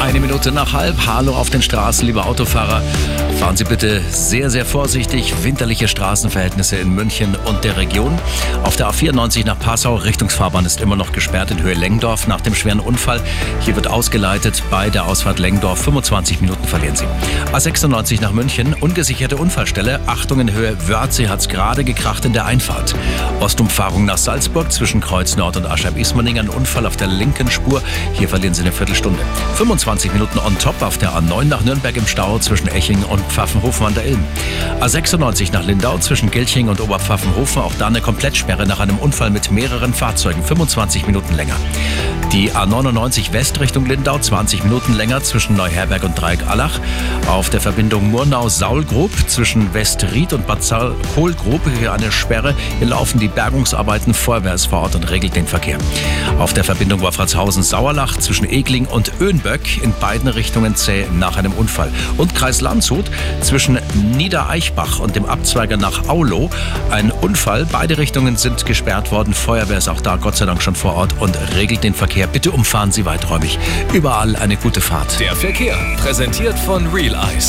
Eine Minute nach halb. Hallo auf den Straßen, liebe Autofahrer. Fahren Sie bitte sehr, sehr vorsichtig. Winterliche Straßenverhältnisse in München und der Region. Auf der A94 nach Passau, Richtungsfahrbahn ist immer noch gesperrt in Höhe Lengdorf nach dem schweren Unfall. Hier wird ausgeleitet bei der Ausfahrt Lengdorf. 25 Minuten verlieren Sie. A96 nach München, ungesicherte Unfallstelle. Achtung in Höhe Wörthsee hat es gerade gekracht in der Einfahrt. Ostumfahrung nach Salzburg zwischen Kreuz Nord und Aschab-Ismaning. Ein Unfall auf der linken Spur. Hier verlieren Sie eine Viertelstunde. 25 Minuten on top auf der A9 nach Nürnberg im Stau zwischen Eching und Pfaffenhofen an der Ilm. A96 nach Lindau zwischen Gilching und Oberpfaffenhofen. Auch da eine Komplettsperre nach einem Unfall mit mehreren Fahrzeugen. 25 Minuten länger. Die A99 West Richtung Lindau 20 Minuten länger zwischen Neuherberg und Dreieck-Allach. Auf der Verbindung Murnau-Saulgrub zwischen Westried und Bad Kohlgrub hier eine Sperre. Hier laufen die Bergungsarbeiten. Ist vor Ort und regelt den Verkehr. Auf der Verbindung Wolfratshausen-Sauerlach zwischen Egling und Öhnböck in beiden Richtungen zäh nach einem Unfall. Und Kreis Landshut zwischen Niedereichbach und dem Abzweiger nach Aulo. Ein Unfall. Beide Richtungen sind gesperrt worden. Feuerwehr ist auch da Gott sei Dank schon vor Ort und regelt den Verkehr. Bitte umfahren Sie weiträumig. Überall eine gute Fahrt. Der Verkehr präsentiert von Real Eyes.